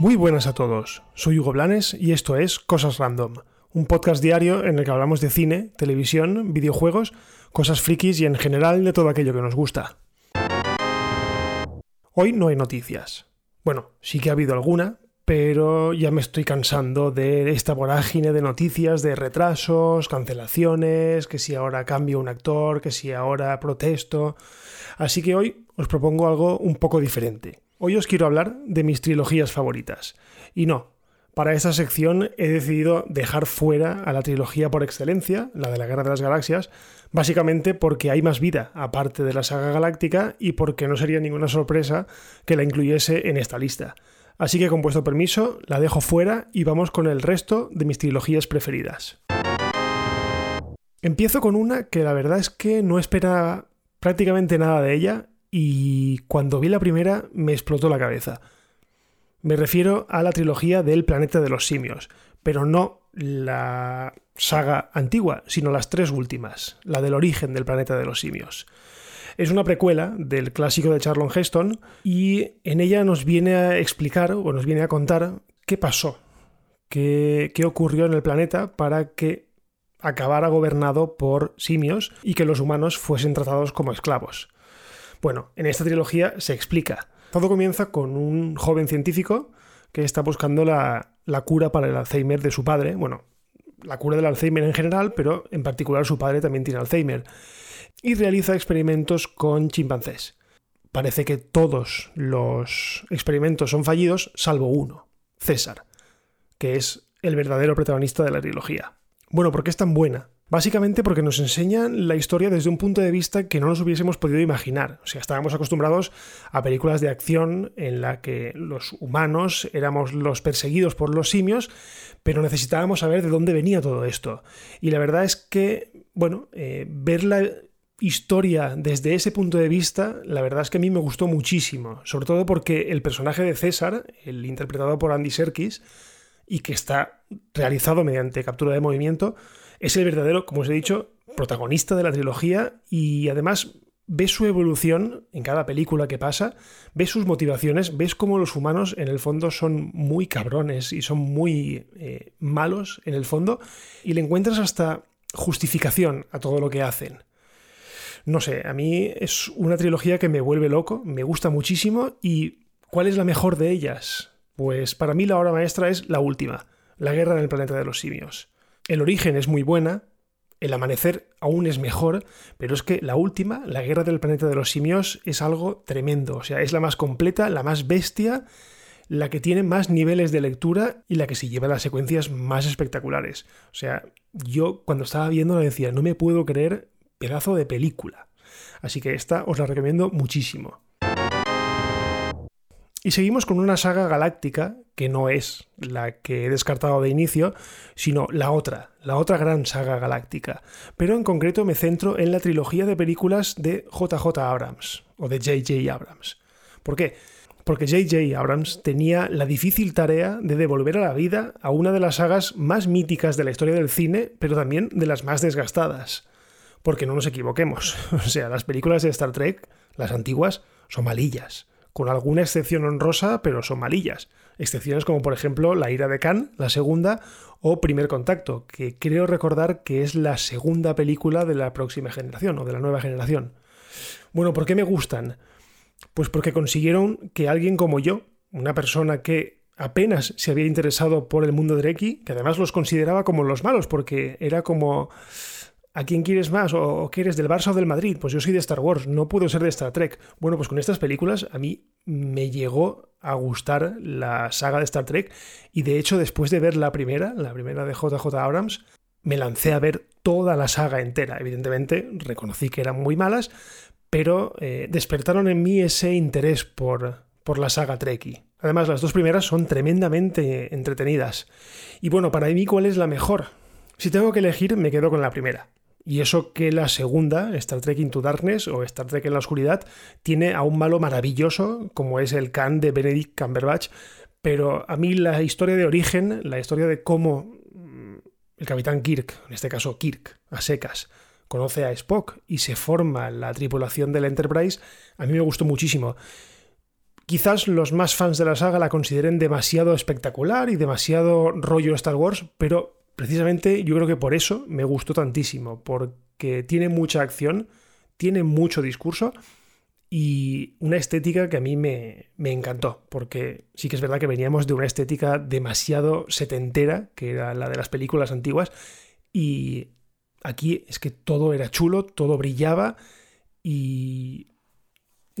Muy buenas a todos, soy Hugo Blanes y esto es Cosas Random, un podcast diario en el que hablamos de cine, televisión, videojuegos, cosas frikis y en general de todo aquello que nos gusta. Hoy no hay noticias. Bueno, sí que ha habido alguna, pero ya me estoy cansando de esta vorágine de noticias, de retrasos, cancelaciones, que si ahora cambio un actor, que si ahora protesto. Así que hoy os propongo algo un poco diferente. Hoy os quiero hablar de mis trilogías favoritas. Y no, para esta sección he decidido dejar fuera a la trilogía por excelencia, la de la Guerra de las Galaxias, básicamente porque hay más vida aparte de la saga galáctica y porque no sería ninguna sorpresa que la incluyese en esta lista. Así que con vuestro permiso la dejo fuera y vamos con el resto de mis trilogías preferidas. Empiezo con una que la verdad es que no espera prácticamente nada de ella y cuando vi la primera me explotó la cabeza. Me refiero a la trilogía del planeta de los simios, pero no la saga antigua, sino las tres últimas, la del origen del planeta de los simios. Es una precuela del clásico de Charlton Heston y en ella nos viene a explicar o nos viene a contar qué pasó, qué, qué ocurrió en el planeta para que acabara gobernado por simios y que los humanos fuesen tratados como esclavos. Bueno, en esta trilogía se explica. Todo comienza con un joven científico que está buscando la, cura para el Alzheimer de su padre. Bueno, la cura del Alzheimer en general, pero en particular su padre también tiene Alzheimer. Y realiza experimentos con chimpancés. Parece que todos los experimentos son fallidos, salvo uno, César, que es el verdadero protagonista de la trilogía. Bueno, ¿por qué es tan buena? Básicamente porque nos enseñan la historia desde un punto de vista que no nos hubiésemos podido imaginar. O sea, estábamos acostumbrados a películas de acción en la que los humanos éramos los perseguidos por los simios, pero necesitábamos saber de dónde venía todo esto. Y la verdad es que, bueno, eh, ver la historia desde ese punto de vista, la verdad es que a mí me gustó muchísimo. Sobre todo porque el personaje de César, el interpretado por Andy Serkis, y que está realizado mediante captura de movimiento, es el verdadero, como os he dicho, protagonista de la trilogía y además ves su evolución en cada película que pasa, ves sus motivaciones, ves cómo los humanos en el fondo son muy cabrones y son muy eh, malos en el fondo y le encuentras hasta justificación a todo lo que hacen. No sé, a mí es una trilogía que me vuelve loco, me gusta muchísimo y ¿cuál es la mejor de ellas? Pues para mí la obra maestra es la última, La guerra en el planeta de los simios. El origen es muy buena, el amanecer aún es mejor, pero es que la última, la guerra del planeta de los simios, es algo tremendo. O sea, es la más completa, la más bestia, la que tiene más niveles de lectura y la que se lleva las secuencias más espectaculares. O sea, yo cuando estaba viendo la decía, no me puedo creer pedazo de película. Así que esta os la recomiendo muchísimo. Y seguimos con una saga galáctica que no es la que he descartado de inicio, sino la otra, la otra gran saga galáctica. Pero en concreto me centro en la trilogía de películas de JJ Abrams o de JJ Abrams. ¿Por qué? Porque JJ Abrams tenía la difícil tarea de devolver a la vida a una de las sagas más míticas de la historia del cine, pero también de las más desgastadas. Porque no nos equivoquemos, o sea, las películas de Star Trek, las antiguas, son malillas con alguna excepción honrosa, pero son malillas. Excepciones como por ejemplo La ira de Khan, la segunda, o Primer Contacto, que creo recordar que es la segunda película de la próxima generación o de la nueva generación. Bueno, ¿por qué me gustan? Pues porque consiguieron que alguien como yo, una persona que apenas se había interesado por el mundo de Reki, que además los consideraba como los malos, porque era como ¿A quién quieres más? ¿O qué eres del Barça o del Madrid? Pues yo soy de Star Wars, no puedo ser de Star Trek. Bueno, pues con estas películas a mí me llegó a gustar la saga de Star Trek y de hecho después de ver la primera, la primera de JJ Abrams, me lancé a ver toda la saga entera. Evidentemente reconocí que eran muy malas, pero eh, despertaron en mí ese interés por, por la saga Trekkie. Además, las dos primeras son tremendamente entretenidas. Y bueno, para mí, ¿cuál es la mejor? Si tengo que elegir, me quedo con la primera. Y eso que la segunda, Star Trek Into Darkness o Star Trek en la Oscuridad, tiene a un malo maravilloso como es el Khan de Benedict Cumberbatch. Pero a mí la historia de origen, la historia de cómo mm, el capitán Kirk, en este caso Kirk, a secas, conoce a Spock y se forma la tripulación del Enterprise, a mí me gustó muchísimo. Quizás los más fans de la saga la consideren demasiado espectacular y demasiado rollo Star Wars, pero precisamente yo creo que por eso me gustó tantísimo, porque tiene mucha acción, tiene mucho discurso y una estética que a mí me, encantó, porque sí que es verdad que veníamos de una estética demasiado setentera, que era la de las películas antiguas, y aquí es que todo era chulo, todo brillaba y...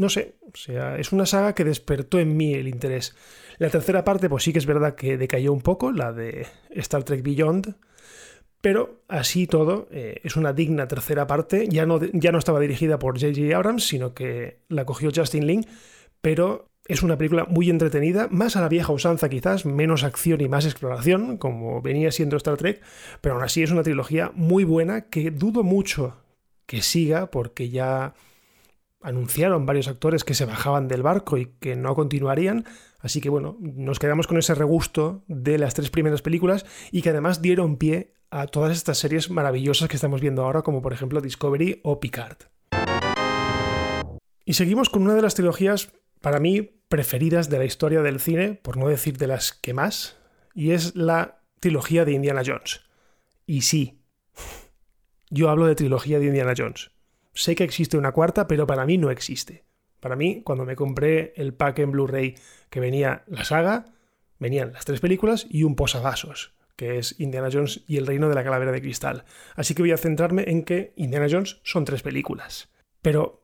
No sé, o sea, es una saga que despertó en mí el interés. La tercera parte, pues sí que es verdad que decayó un poco, la de Star Trek Beyond, pero así todo, eh, es una digna tercera parte. Ya no, ya no estaba dirigida por J.J. Abrams, sino que la cogió Justin Lin, pero es una película muy entretenida, más a la vieja usanza quizás, menos acción y más exploración, como venía siendo Star Trek, pero aún así es una trilogía muy buena que dudo mucho que siga porque ya anunciaron varios actores que se bajaban del barco y que no continuarían, así que bueno, nos quedamos con ese regusto de las tres primeras películas y que además dieron pie a todas estas series maravillosas que estamos viendo ahora, como por ejemplo Discovery o Picard. Y seguimos con una de las trilogías, para mí, preferidas de la historia del cine, por no decir de las que más, y es la trilogía de Indiana Jones. Y sí, yo hablo de trilogía de Indiana Jones. Sé que existe una cuarta, pero para mí no existe. Para mí, cuando me compré el pack en Blu-ray que venía la saga, venían las tres películas y un posavasos que es Indiana Jones y el reino de la calavera de cristal. Así que voy a centrarme en que Indiana Jones son tres películas. Pero,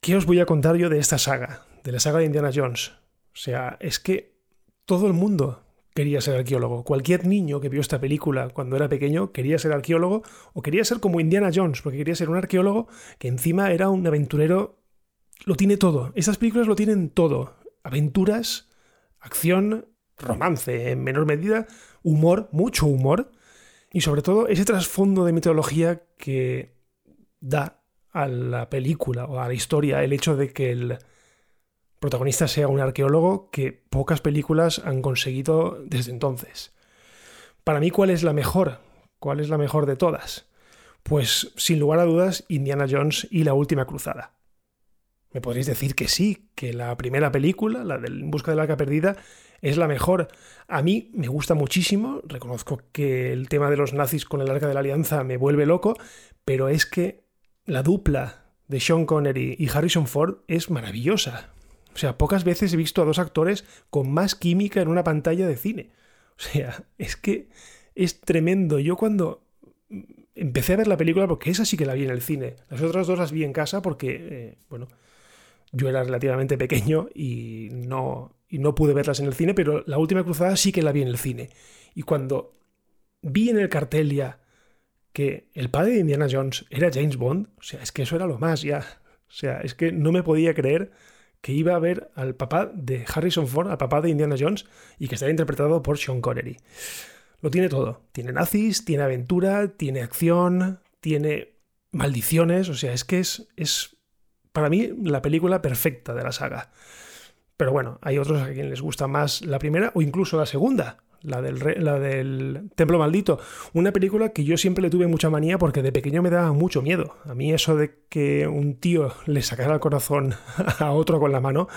¿qué os voy a contar yo de esta saga? De la saga de Indiana Jones. O sea, es que todo el mundo quería ser arqueólogo. Cualquier niño que vio esta película cuando era pequeño quería ser arqueólogo o quería ser como Indiana Jones, porque quería ser un arqueólogo que encima era un aventurero. Lo tiene todo. Estas películas lo tienen todo. Aventuras, acción, romance en menor medida, humor, mucho humor, y sobre todo ese trasfondo de mitología que da a la película o a la historia el hecho de que el protagonista sea un arqueólogo que pocas películas han conseguido desde entonces. Para mí, ¿cuál es la mejor? ¿Cuál es la mejor de todas? Pues sin lugar a dudas, Indiana Jones y la Última Cruzada. Me podréis decir que sí, que la primera película, la del Busca del Arca Perdida, es la mejor. A mí me gusta muchísimo, reconozco que el tema de los nazis con el Arca de la Alianza me vuelve loco, pero es que la dupla de Sean Connery y Harrison Ford es maravillosa. O sea, pocas veces he visto a dos actores con más química en una pantalla de cine. O sea, es que es tremendo. Yo cuando empecé a ver la película, porque esa sí que la vi en el cine, las otras dos las vi en casa porque, eh, bueno, yo era relativamente pequeño y no, y no pude verlas en el cine, pero la última cruzada sí que la vi en el cine. Y cuando vi en el cartel ya que el padre de Indiana Jones era James Bond, o sea, es que eso era lo más ya. O sea, es que no me podía creer que iba a ver al papá de Harrison Ford, al papá de Indiana Jones, y que estaría interpretado por Sean Connery. Lo tiene todo. Tiene nazis, tiene aventura, tiene acción, tiene maldiciones, o sea, es que es, es para mí la película perfecta de la saga. Pero bueno, hay otros a quienes les gusta más la primera o incluso la segunda, la del, la del Templo Maldito. Una película que yo siempre le tuve mucha manía porque de pequeño me daba mucho miedo. A mí eso de que un tío le sacara el corazón a otro con la mano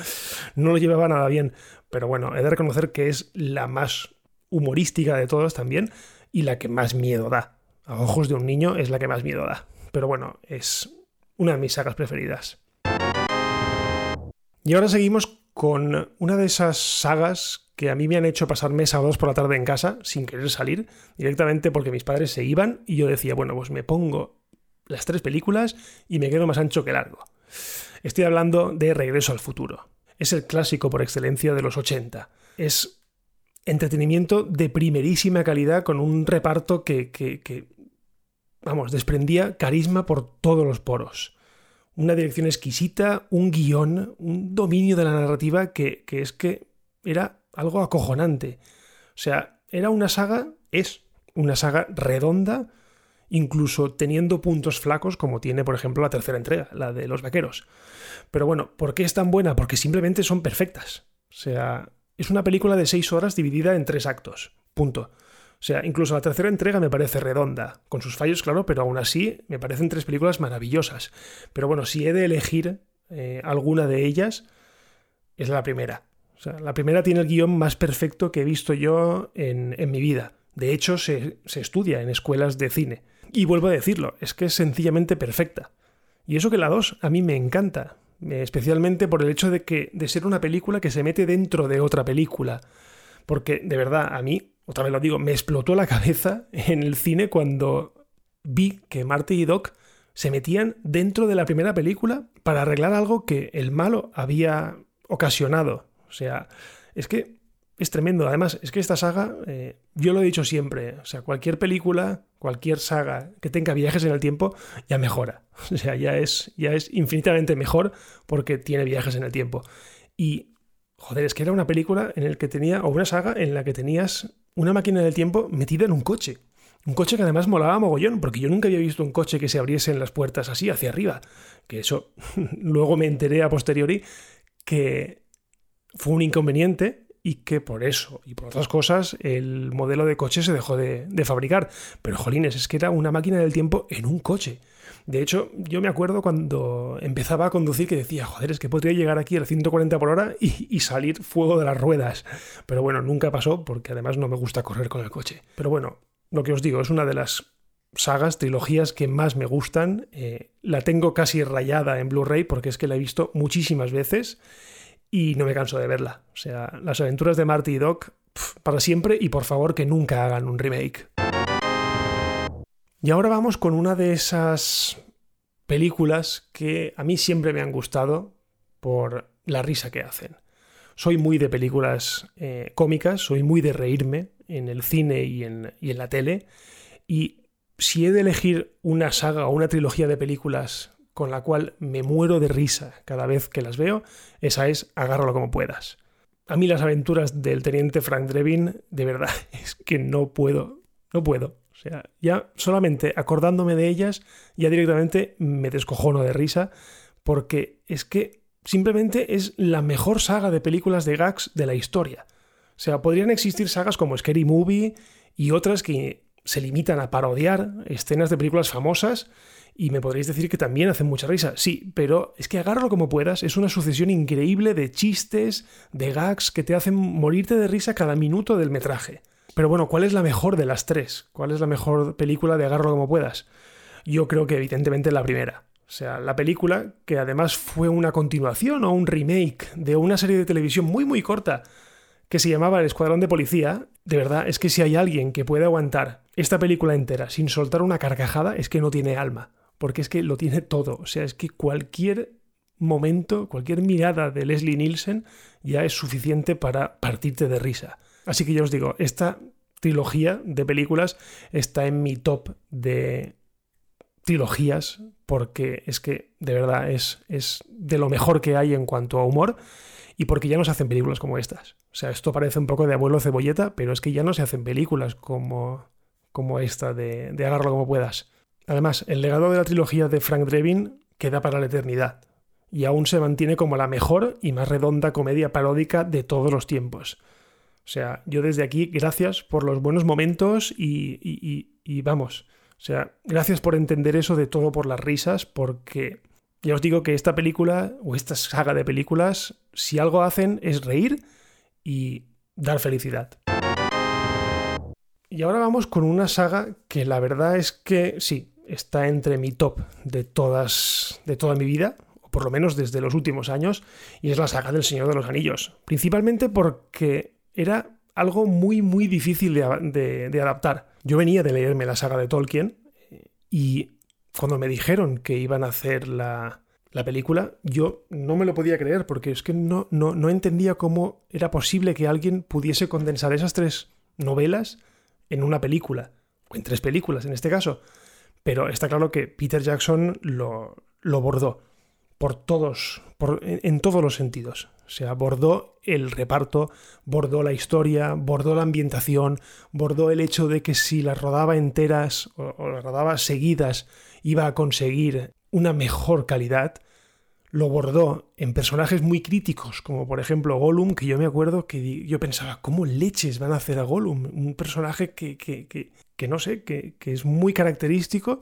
no lo llevaba nada bien. Pero bueno, he de reconocer que es la más humorística de todas también y la que más miedo da. A ojos de un niño es la que más miedo da. Pero bueno, es una de mis sagas preferidas. Y ahora seguimos con una de esas sagas que a mí me han hecho pasarme sábados por la tarde en casa sin querer salir, directamente porque mis padres se iban y yo decía, bueno, pues me pongo las tres películas y me quedo más ancho que largo. Estoy hablando de Regreso al futuro. Es el clásico por excelencia de los 80. Es entretenimiento de primerísima calidad con un reparto que, que, que vamos, desprendía carisma por todos los poros una dirección exquisita, un guion, un dominio de la narrativa que, es que era algo acojonante. O sea, era una saga, es una saga redonda, incluso teniendo puntos flacos como tiene, por ejemplo, la tercera entrega, la de los vaqueros. Pero bueno, ¿por qué es tan buena? Porque simplemente son perfectas. O sea, es una película de seis horas dividida en tres actos. Punto. O sea, incluso la tercera entrega me parece redonda, con sus fallos, claro, pero aún así me parecen tres películas maravillosas. Pero bueno, si he de elegir eh, alguna de ellas, es la primera. O sea, la primera tiene el guion más perfecto que he visto yo en, mi vida. De hecho, se, se estudia en escuelas de cine. Y vuelvo a decirlo, es que es sencillamente perfecta. Y eso que la 2 a mí me encanta, especialmente por el hecho de que de ser una película que se mete dentro de otra película. Porque de verdad, a mí, otra vez lo digo, me explotó la cabeza en el cine cuando vi que Marty y Doc se metían dentro de la primera película para arreglar algo que el malo había ocasionado. O sea, es que es tremendo. Además, es que esta saga, eh, yo lo he dicho siempre, o sea, cualquier película, cualquier saga que tenga viajes en el tiempo, ya mejora. O sea, ya es, ya es infinitamente mejor porque tiene viajes en el tiempo. Y, joder, es que era una película en la que tenía, o una saga en la que tenías una máquina del tiempo metida en un coche. Un coche que además molaba mogollón, porque yo nunca había visto un coche que se abriesen las puertas así, hacia arriba. Que eso, luego me enteré a posteriori que fue un inconveniente y que por eso y por otras cosas el modelo de coche se dejó de, fabricar. Pero jolines, es que era una máquina del tiempo en un coche. De hecho, yo me acuerdo cuando empezaba a conducir que decía, joder, es que podría llegar aquí a 140 por hora y, y, salir fuego de las ruedas. Pero bueno, nunca pasó porque además no me gusta correr con el coche. Pero bueno, lo que os digo, es una de las sagas, trilogías que más me gustan. Eh, la tengo casi rayada en Blu-ray porque es que la he visto muchísimas veces y no me canso de verla. O sea, las aventuras de Marty y Doc para siempre y por favor que nunca hagan un remake. Y ahora vamos con una de esas películas que a mí siempre me han gustado por la risa que hacen. Soy muy de películas eh, cómicas, soy muy de reírme en el cine y en, y en la tele. Y si he de elegir una saga o una trilogía de películas con la cual me muero de risa cada vez que las veo, esa es agárralo como puedas. A mí las aventuras del teniente Frank Drebin, de verdad, es que no puedo, no puedo. O sea, ya solamente acordándome de ellas, ya directamente me descojono de risa, porque es que simplemente es la mejor saga de películas de gags de la historia. O sea, podrían existir sagas como Scary Movie y otras que se limitan a parodiar escenas de películas famosas y me podréis decir que también hacen mucha risa. Sí, pero es que agárralo como puedas, es una sucesión increíble de chistes, de gags que te hacen morirte de risa cada minuto del metraje. Pero bueno, ¿cuál es la mejor de las tres? ¿Cuál es la mejor película de agárralo como puedas? Yo creo que evidentemente la primera. O sea, la película, que además fue una continuación o un remake de una serie de televisión muy muy corta que se llamaba El Escuadrón de Policía, de verdad es que si hay alguien que puede aguantar esta película entera sin soltar una carcajada, es que no tiene alma porque es que lo tiene todo. O sea, es que cualquier momento, cualquier mirada de Leslie Nielsen ya es suficiente para partirte de risa. Así que ya os digo, esta trilogía de películas está en mi top de trilogías porque es que de verdad es, es de lo mejor que hay en cuanto a humor y porque ya no se hacen películas como estas. O sea, esto parece un poco de abuelo cebolleta, pero es que ya no se hacen películas como, como esta de, de agarrarlo como puedas. Además, el legado de la trilogía de Frank Drebin queda para la eternidad, y aún se mantiene como la mejor y más redonda comedia paródica de todos los tiempos. O sea, yo desde aquí, gracias por los buenos momentos y, y, vamos, o sea, gracias por entender eso de todo por las risas, porque ya os digo que esta película o esta saga de películas, si algo hacen es reír y dar felicidad. Y ahora vamos con una saga que la verdad es que sí, está entre mi top de todas de toda mi vida, o por lo menos desde los últimos años, y es la saga del Señor de los Anillos. Principalmente porque era algo muy, muy difícil de, de adaptar. Yo venía de leerme la saga de Tolkien y cuando me dijeron que iban a hacer la, la película, yo no me lo podía creer porque es que no, no, no entendía cómo era posible que alguien pudiese condensar esas tres novelas en una película, o en tres películas en este caso. Pero está claro que Peter Jackson lo, lo bordó por todos, por, en, todos los sentidos. O sea, bordó el reparto, bordó la historia, bordó la ambientación, bordó el hecho de que si las rodaba enteras o, las rodaba seguidas iba a conseguir una mejor calidad. lo bordó en personajes muy críticos, como por ejemplo Gollum, que yo me acuerdo que yo pensaba, ¿cómo leches van a hacer a Gollum? Un personaje que, que, que, que no sé, que, que, es muy característico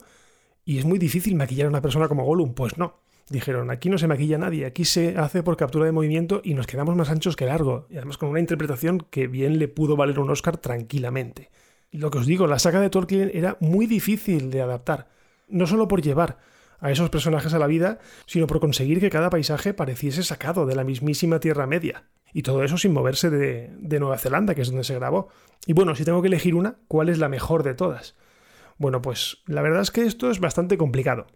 y es muy difícil maquillar a una persona como Gollum. Pues no. Dijeron, aquí no se maquilla nadie, aquí se hace por captura de movimiento y nos quedamos más anchos que largo. Y además con una interpretación que bien le pudo valer un Oscar tranquilamente. Y lo que os digo, la saga de Tolkien era muy difícil de adaptar. No solo por llevar a esos personajes a la vida, sino por conseguir que cada paisaje pareciese sacado de la mismísima Tierra Media. Y todo eso sin moverse de, de, Nueva Zelanda, que es donde se grabó. Y bueno, si tengo que elegir una, ¿cuál es la mejor de todas? Bueno, pues la verdad es que esto es bastante complicado,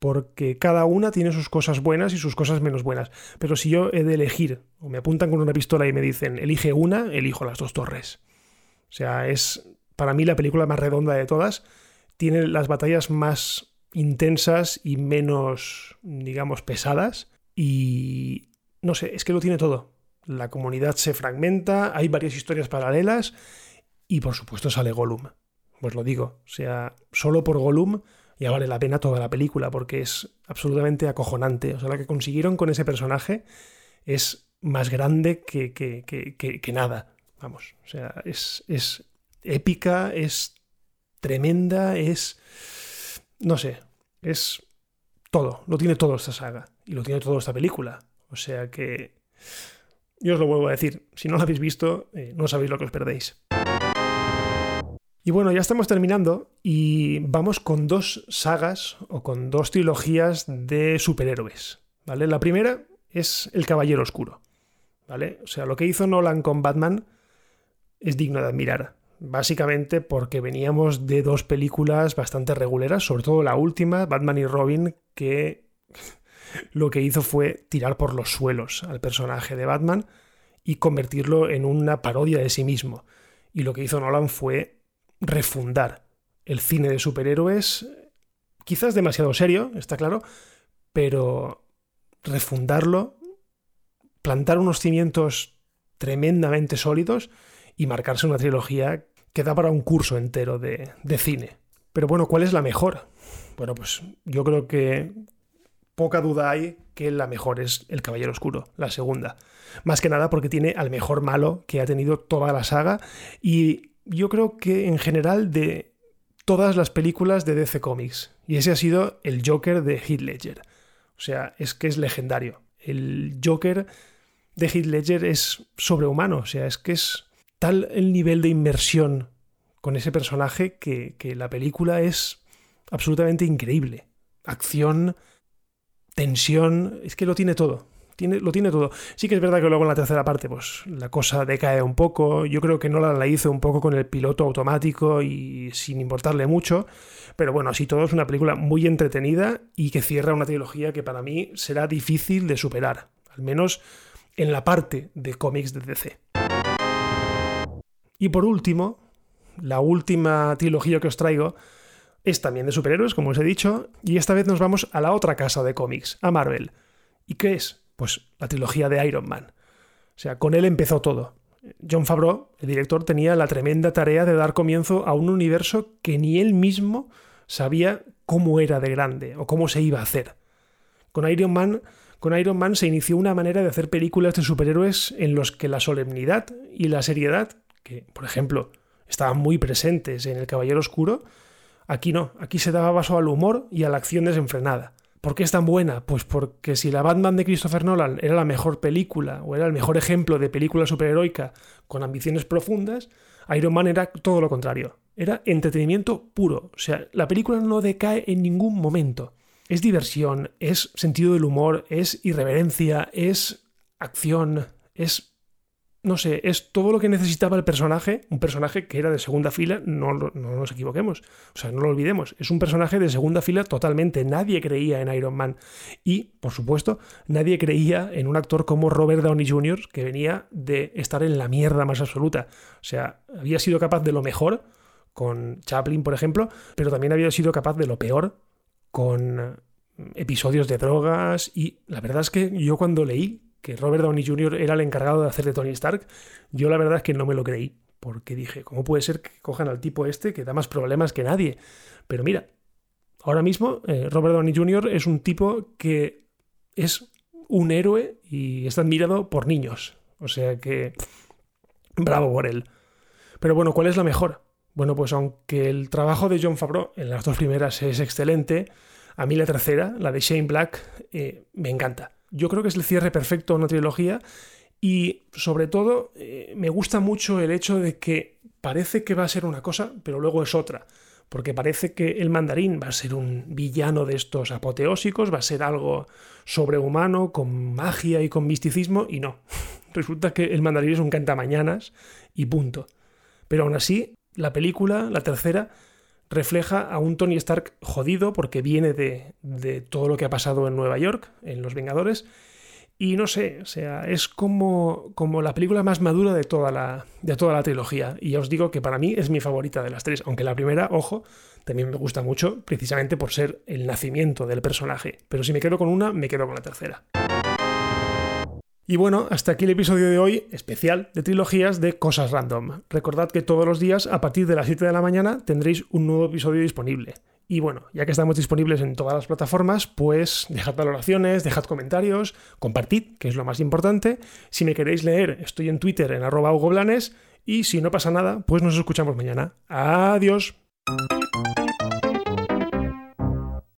porque cada una tiene sus cosas buenas y sus cosas menos buenas. Pero si yo he de elegir, o me apuntan con una pistola y me dicen, elige una, elijo las dos torres. O sea, es para mí la película más redonda de todas. Tiene las batallas más intensas y menos, digamos, pesadas. Y no sé, es que lo tiene todo. La comunidad se fragmenta, hay varias historias paralelas y por supuesto sale Gollum. Pues lo digo, o sea, solo por Gollum ya vale la pena toda la película porque es absolutamente acojonante. O sea, lo que consiguieron con ese personaje es más grande que, que, que, que nada. Vamos, o sea, es, es épica, es tremenda, es no sé, es todo, lo tiene todo esta saga y lo tiene todo esta película. O sea que yo os lo vuelvo a decir, si no lo habéis visto, eh, no sabéis lo que os perdéis. Y bueno, ya estamos terminando y vamos con dos sagas o con dos trilogías de superhéroes. ¿Vale? La primera es El Caballero Oscuro. ¿Vale? O sea, lo que hizo Nolan con Batman es digno de admirar básicamente porque veníamos de dos películas bastante reguleras, sobre todo la última, Batman y Robin, que lo que hizo fue tirar por los suelos al personaje de Batman y convertirlo en una parodia de sí mismo. Y lo que hizo Nolan fue refundar el cine de superhéroes, quizás demasiado serio, está claro, pero refundarlo, plantar unos cimientos tremendamente sólidos y marcarse una trilogía que da para un curso entero de, de cine. Pero bueno, ¿cuál es la mejor? Bueno, pues yo creo que poca duda hay que la mejor es El Caballero Oscuro, la segunda. Más que nada porque tiene al mejor malo que ha tenido toda la saga y yo creo que en general de todas las películas de DC Comics. Y ese ha sido el Joker de Heath Ledger. O sea, es que es legendario. El Joker de Heath Ledger es sobrehumano, o sea, es que es tal el nivel de inmersión con ese personaje que, que la película es absolutamente increíble. Acción, tensión, es que lo tiene todo. Lo tiene todo. Sí que es verdad que luego en la tercera parte, pues la cosa decae un poco. Yo creo que Nolan la hizo un poco con el piloto automático y sin importarle mucho. Pero bueno, así todo es una película muy entretenida y que cierra una trilogía que para mí será difícil de superar. Al menos en la parte de cómics de DC. Y por último, la última trilogía que os traigo es también de superhéroes, como os he dicho, y esta vez nos vamos a la otra casa de cómics, a Marvel. ¿Y qué es? Pues la trilogía de Iron Man. O sea, con él empezó todo. John Favreau, el director, tenía la tremenda tarea de dar comienzo a un universo que ni él mismo sabía cómo era de grande o cómo se iba a hacer. Con Iron Man, con Iron Man se inició una manera de hacer películas de superhéroes en los que la solemnidad y la seriedad que, por ejemplo, estaban muy presentes en El Caballero Oscuro, aquí no, aquí se daba paso al humor y a la acción desenfrenada. ¿Por qué es tan buena? Pues porque si la Batman de Christopher Nolan era la mejor película o era el mejor ejemplo de película superheroica con ambiciones profundas, Iron Man era todo lo contrario. Era entretenimiento puro. O sea, la película no decae en ningún momento. Es diversión, es sentido del humor, es irreverencia, es acción, es no sé, es todo lo que necesitaba el personaje, un personaje que era de segunda fila, no, no, nos equivoquemos, o sea, no lo olvidemos, es un personaje de segunda fila totalmente, nadie creía en Iron Man. Y, por supuesto, nadie creía en un actor como Robert Downey Jr., que venía de estar en la mierda más absoluta, o sea, había sido capaz de lo mejor con Chaplin, por ejemplo, pero también había sido capaz de lo peor con episodios de drogas. Y la verdad es que yo cuando leí que Robert Downey Jr. era el encargado de hacer de Tony Stark, yo la verdad es que no me lo creí, porque dije, ¿cómo puede ser que cojan al tipo este que da más problemas que nadie? Pero mira, ahora mismo eh, Robert Downey Jr. es un tipo que es un héroe y está admirado por niños. O sea que bravo por él. Pero bueno, ¿cuál es la mejor? Bueno, pues aunque el trabajo de John Favreau en las dos primeras es excelente, a mí la tercera, la de Shane Black, eh, me encanta. Yo creo que es el cierre perfecto a una trilogía y sobre todo eh, me gusta mucho el hecho de que parece que va a ser una cosa, pero luego es otra. Porque parece que el mandarín va a ser un villano de estos apoteósicos, va a ser algo sobrehumano, con magia y con misticismo, y no. Resulta que el mandarín es un cantamañanas y punto. Pero aún así, la película, la tercera, refleja a un Tony Stark jodido porque viene de, de todo lo que ha pasado en Nueva York, en Los Vengadores, y no sé, o sea, es como, como la película más madura de toda, la, de toda la trilogía. Y ya os digo que para mí es mi favorita de las tres, aunque la primera, ojo, también me gusta mucho, precisamente por ser el nacimiento del personaje. Pero si me quedo con una, me quedo con la tercera. Y bueno, hasta aquí el episodio de hoy, especial de trilogías de Cosas Random. Recordad que todos los días, a partir de las 7 de la mañana, tendréis un nuevo episodio disponible. Y bueno, ya que estamos disponibles en todas las plataformas, pues dejad valoraciones, dejad comentarios, compartid, que es lo más importante. Si me queréis leer, estoy en Twitter en arroba Hugo y si no pasa nada, pues nos escuchamos mañana. Adiós.